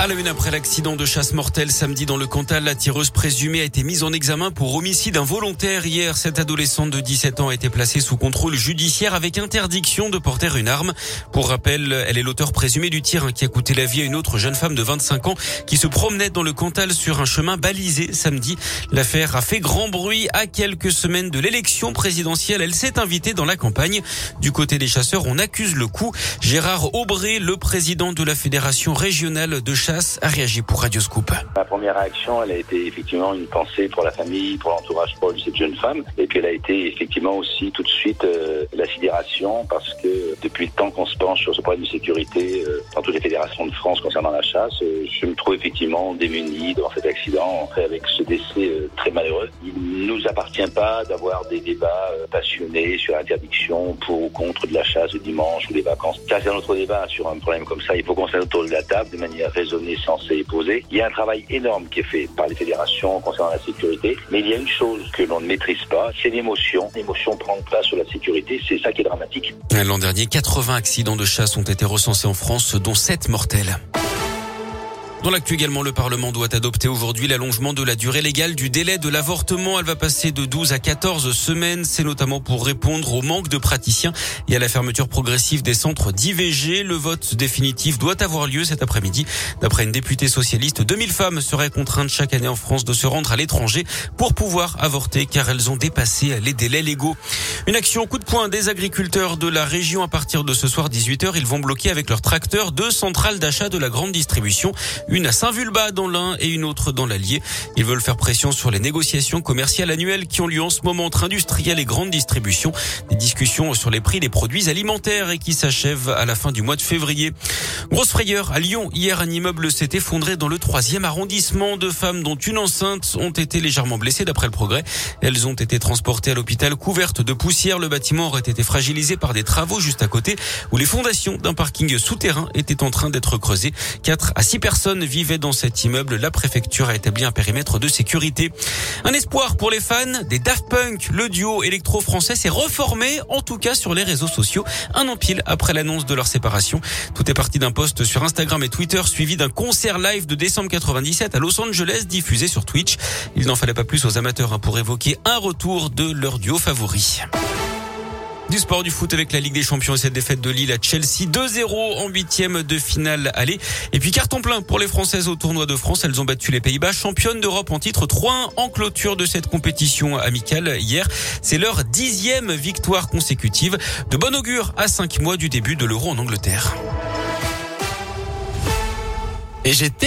À la une après l'accident de chasse mortelle samedi dans le Cantal, la tireuse présumée a été mise en examen pour homicide involontaire. Hier, cette adolescente de 17 ans a été placée sous contrôle judiciaire avec interdiction de porter une arme. Pour rappel, elle est l'auteur présumé du tir qui a coûté la vie à une autre jeune femme de 25 ans qui se promenait dans le Cantal sur un chemin balisé samedi. L'affaire a fait grand bruit à quelques semaines de l'élection présidentielle. Elle s'est invitée dans la campagne. Du côté des chasseurs, on accuse le coup. Gérard Aubray, le président de la Fédération régionale de chasse a réagi pour Radio Scoop. Ma première réaction, elle a été effectivement une pensée pour la famille, pour l'entourage pour cette jeune femme. Et puis elle a été effectivement aussi tout de suite euh, la sidération parce que depuis le temps qu'on se penche sur ce problème de sécurité euh, dans toutes les fédérations de France concernant la chasse, euh, je me trouve effectivement démuni devant cet accident, avec ce décès très malheureux. Il nous appartient pas d'avoir des débats passionnés sur l'interdiction pour ou contre de la chasse le dimanche ou les vacances. Ça, c'est un autre débat sur un problème comme ça. Il faut qu'on s'aide autour de la table de manière raisonnable poser. Il y a un travail énorme qui est fait par les fédérations concernant la sécurité, mais il y a une chose que l'on ne maîtrise pas, c'est l'émotion. L'émotion prend place sur la sécurité, c'est ça qui est dramatique. L'an dernier, 80 accidents de chasse ont été recensés en France, dont 7 mortels. Dans l'actu également, le Parlement doit adopter aujourd'hui l'allongement de la durée légale du délai de l'avortement. Elle va passer de 12 à 14 semaines. C'est notamment pour répondre au manque de praticiens et à la fermeture progressive des centres d'IVG. Le vote définitif doit avoir lieu cet après-midi. D'après une députée socialiste, 2000 femmes seraient contraintes chaque année en France de se rendre à l'étranger pour pouvoir avorter car elles ont dépassé les délais légaux. Une action coup de poing des agriculteurs de la région à partir de ce soir 18h. Ils vont bloquer avec leurs tracteurs deux centrales d'achat de la grande distribution une à Saint-Vulbas dans l'Ain et une autre dans l'Allier. Ils veulent faire pression sur les négociations commerciales annuelles qui ont lieu en ce moment entre industriels et grandes distributions. Des discussions sur les prix des produits alimentaires et qui s'achèvent à la fin du mois de février. Grosse frayeur à Lyon. Hier, un immeuble s'est effondré dans le troisième arrondissement. Deux femmes, dont une enceinte, ont été légèrement blessées d'après le progrès. Elles ont été transportées à l'hôpital couvertes de poussière. Le bâtiment aurait été fragilisé par des travaux juste à côté où les fondations d'un parking souterrain étaient en train d'être creusées. Quatre à six personnes vivaient dans cet immeuble. La préfecture a établi un périmètre de sécurité. Un espoir pour les fans des Daft Punk. Le duo électro-français s'est reformé, en tout cas sur les réseaux sociaux, un an pile après l'annonce de leur séparation. Tout est parti d'un post sur Instagram et Twitter suivi d'un concert live de décembre 97 à Los Angeles diffusé sur Twitch. Il n'en fallait pas plus aux amateurs hein, pour évoquer un retour de leur duo favori. Du sport du foot avec la Ligue des Champions et cette défaite de Lille à Chelsea 2-0 en huitième de finale aller. Et puis carton plein pour les Françaises au tournoi de France. Elles ont battu les Pays-Bas, championnes d'Europe en titre 3-1 en clôture de cette compétition amicale hier. C'est leur dixième victoire consécutive. De bon augure à cinq mois du début de l'Euro en Angleterre. Et j'étais